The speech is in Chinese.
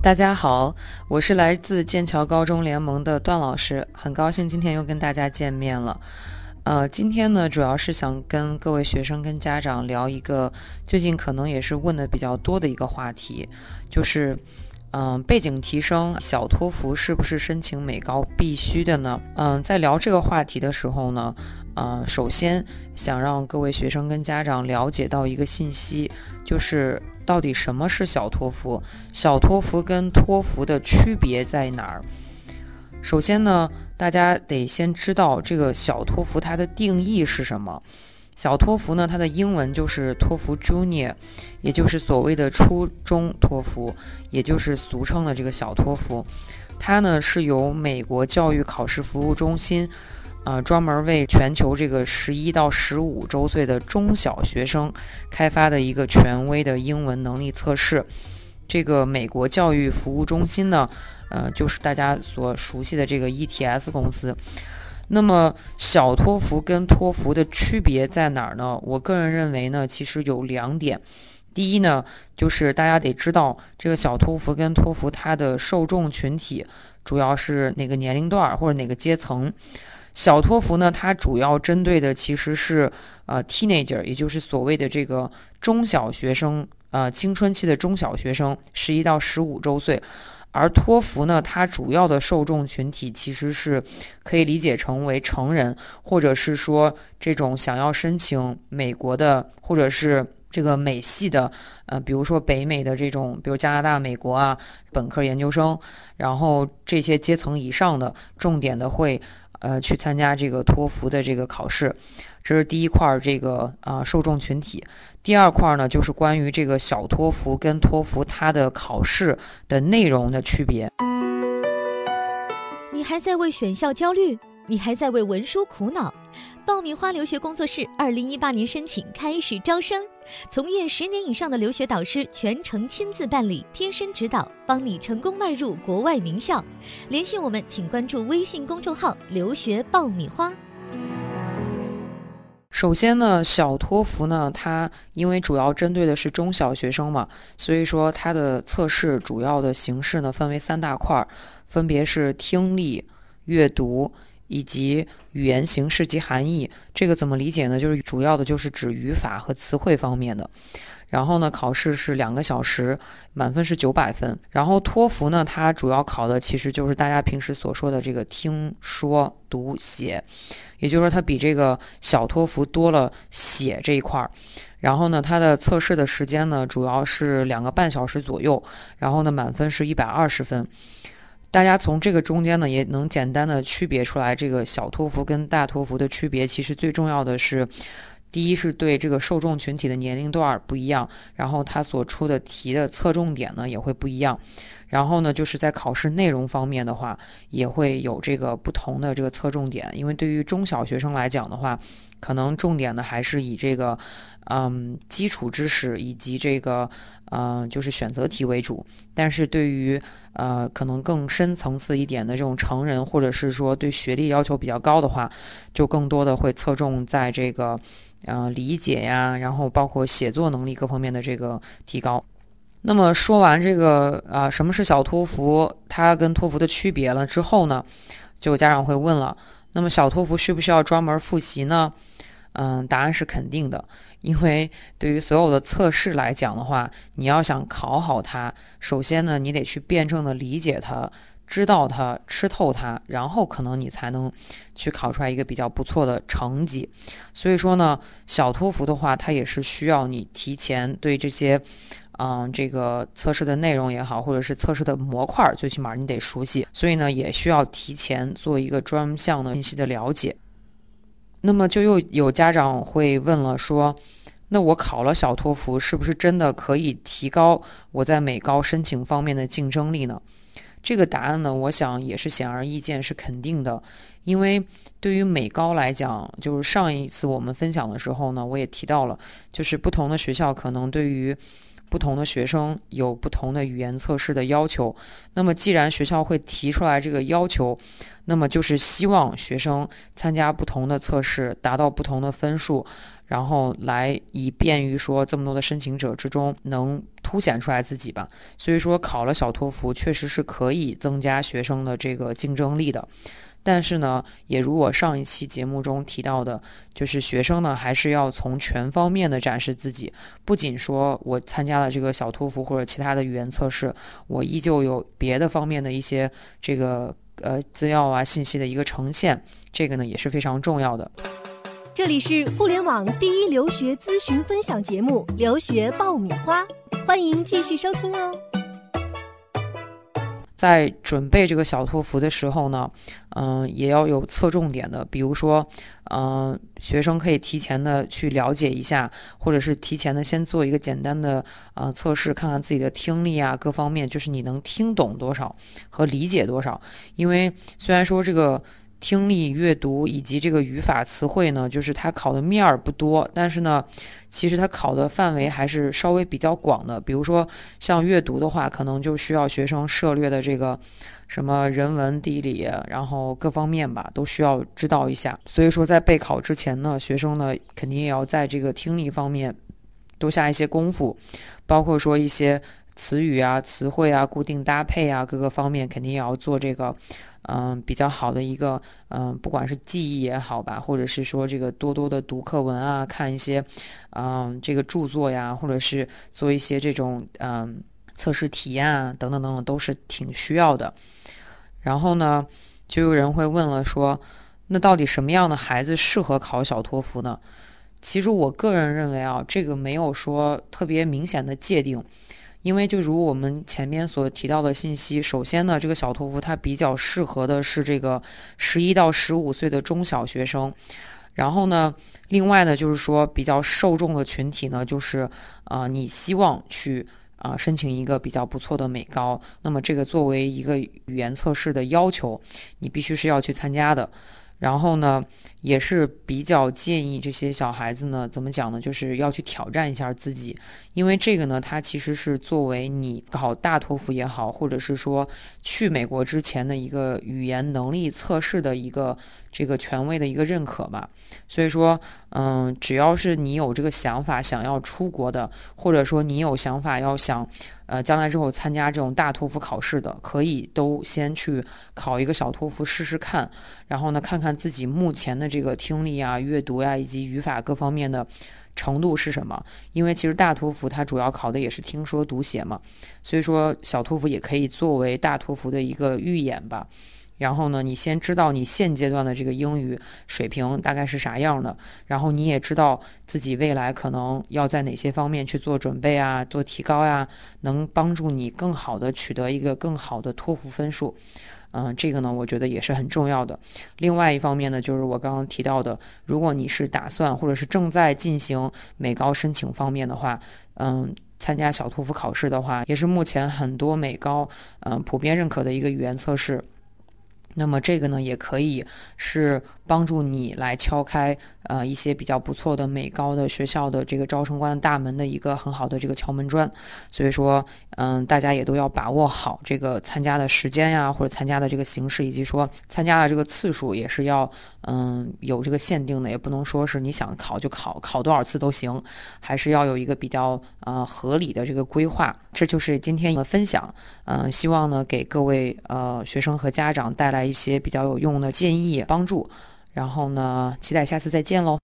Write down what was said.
大家好，我是来自剑桥高中联盟的段老师，很高兴今天又跟大家见面了。呃，今天呢，主要是想跟各位学生跟家长聊一个最近可能也是问的比较多的一个话题，就是嗯，背景提升小托福是不是申请美高必须的呢？嗯，在聊这个话题的时候呢，呃，首先想让各位学生跟家长了解到一个信息，就是。到底什么是小托福？小托福跟托福的区别在哪儿？首先呢，大家得先知道这个小托福它的定义是什么。小托福呢，它的英文就是托福 Junior，也就是所谓的初中托福，也就是俗称的这个小托福。它呢是由美国教育考试服务中心。呃，专门为全球这个十一到十五周岁的中小学生开发的一个权威的英文能力测试。这个美国教育服务中心呢，呃，就是大家所熟悉的这个 ETS 公司。那么，小托福跟托福的区别在哪儿呢？我个人认为呢，其实有两点。第一呢，就是大家得知道这个小托福跟托福它的受众群体主要是哪个年龄段或者哪个阶层。小托福呢，它主要针对的其实是呃 teenager，也就是所谓的这个中小学生，呃青春期的中小学生，十一到十五周岁。而托福呢，它主要的受众群体其实是可以理解成为成人，或者是说这种想要申请美国的，或者是这个美系的，呃，比如说北美的这种，比如加拿大、美国啊，本科、研究生，然后这些阶层以上的，重点的会。呃，去参加这个托福的这个考试，这是第一块儿，这个啊受众群体。第二块儿呢，就是关于这个小托福跟托福它的考试的内容的区别。你还在为选校焦虑？你还在为文书苦恼？爆米花留学工作室二零一八年申请开始招生，从业十年以上的留学导师全程亲自办理，贴身指导，帮你成功迈入国外名校。联系我们，请关注微信公众号“留学爆米花”。首先呢，小托福呢，它因为主要针对的是中小学生嘛，所以说它的测试主要的形式呢分为三大块，分别是听力、阅读。以及语言形式及含义，这个怎么理解呢？就是主要的就是指语法和词汇方面的。然后呢，考试是两个小时，满分是九百分。然后托福呢，它主要考的其实就是大家平时所说的这个听说读写，也就是说它比这个小托福多了写这一块儿。然后呢，它的测试的时间呢，主要是两个半小时左右。然后呢，满分是一百二十分。大家从这个中间呢，也能简单的区别出来，这个小托福跟大托福的区别，其实最重要的是，第一是对这个受众群体的年龄段不一样，然后它所出的题的侧重点呢也会不一样，然后呢就是在考试内容方面的话，也会有这个不同的这个侧重点，因为对于中小学生来讲的话，可能重点的还是以这个。嗯，基础知识以及这个，呃，就是选择题为主。但是对于呃，可能更深层次一点的这种成人，或者是说对学历要求比较高的话，就更多的会侧重在这个，呃，理解呀，然后包括写作能力各方面的这个提高。那么说完这个啊，什么是小托福，它跟托福的区别了之后呢，就家长会问了，那么小托福需不需要专门复习呢？嗯，答案是肯定的，因为对于所有的测试来讲的话，你要想考好它，首先呢，你得去辩证的理解它，知道它，吃透它，然后可能你才能去考出来一个比较不错的成绩。所以说呢，小托福的话，它也是需要你提前对这些，嗯，这个测试的内容也好，或者是测试的模块，最起码你得熟悉。所以呢，也需要提前做一个专项的信息的了解。那么就又有家长会问了，说，那我考了小托福，是不是真的可以提高我在美高申请方面的竞争力呢？这个答案呢，我想也是显而易见，是肯定的。因为对于美高来讲，就是上一次我们分享的时候呢，我也提到了，就是不同的学校可能对于。不同的学生有不同的语言测试的要求，那么既然学校会提出来这个要求，那么就是希望学生参加不同的测试，达到不同的分数，然后来以便于说这么多的申请者之中能凸显出来自己吧。所以说，考了小托福确实是可以增加学生的这个竞争力的。但是呢，也如我上一期节目中提到的，就是学生呢还是要从全方面的展示自己。不仅说我参加了这个小托福或者其他的语言测试，我依旧有别的方面的一些这个呃资料啊信息的一个呈现，这个呢也是非常重要的。这里是互联网第一留学咨询分享节目《留学爆米花》，欢迎继续收听哦。在准备这个小托福的时候呢，嗯，也要有侧重点的，比如说，嗯，学生可以提前的去了解一下，或者是提前的先做一个简单的呃测试，看看自己的听力啊各方面，就是你能听懂多少和理解多少。因为虽然说这个。听力、阅读以及这个语法、词汇呢，就是它考的面儿不多，但是呢，其实它考的范围还是稍微比较广的。比如说像阅读的话，可能就需要学生涉猎的这个什么人文、地理，然后各方面吧，都需要知道一下。所以说，在备考之前呢，学生呢肯定也要在这个听力方面多下一些功夫，包括说一些词语啊、词汇啊、固定搭配啊，各个方面肯定也要做这个。嗯，比较好的一个，嗯，不管是记忆也好吧，或者是说这个多多的读课文啊，看一些，嗯，这个著作呀，或者是做一些这种，嗯，测试题啊，等等等等，都是挺需要的。然后呢，就有人会问了，说，那到底什么样的孩子适合考小托福呢？其实我个人认为啊，这个没有说特别明显的界定。因为就如我们前面所提到的信息，首先呢，这个小托福它比较适合的是这个十一到十五岁的中小学生，然后呢，另外呢，就是说比较受众的群体呢，就是啊，你希望去啊申请一个比较不错的美高，那么这个作为一个语言测试的要求，你必须是要去参加的。然后呢，也是比较建议这些小孩子呢，怎么讲呢？就是要去挑战一下自己，因为这个呢，它其实是作为你考大托福也好，或者是说去美国之前的一个语言能力测试的一个这个权威的一个认可吧。所以说，嗯，只要是你有这个想法想要出国的，或者说你有想法要想。呃，将来之后参加这种大托福考试的，可以都先去考一个小托福试试看，然后呢，看看自己目前的这个听力啊、阅读呀以及语法各方面的程度是什么。因为其实大托福它主要考的也是听说读写嘛，所以说小托福也可以作为大托福的一个预演吧。然后呢，你先知道你现阶段的这个英语水平大概是啥样的，然后你也知道自己未来可能要在哪些方面去做准备啊，做提高呀，能帮助你更好的取得一个更好的托福分数。嗯，这个呢，我觉得也是很重要的。另外一方面呢，就是我刚刚提到的，如果你是打算或者是正在进行美高申请方面的话，嗯，参加小托福考试的话，也是目前很多美高嗯普遍认可的一个语言测试。那么这个呢，也可以是帮助你来敲开呃一些比较不错的美高的学校的这个招生官大门的一个很好的这个敲门砖。所以说，嗯，大家也都要把握好这个参加的时间呀，或者参加的这个形式，以及说参加的这个次数也是要嗯有这个限定的，也不能说是你想考就考，考多少次都行，还是要有一个比较呃合理的这个规划。这就是今天的分享，嗯，希望呢给各位呃学生和家长带来。一些比较有用的建议帮助，然后呢，期待下次再见喽。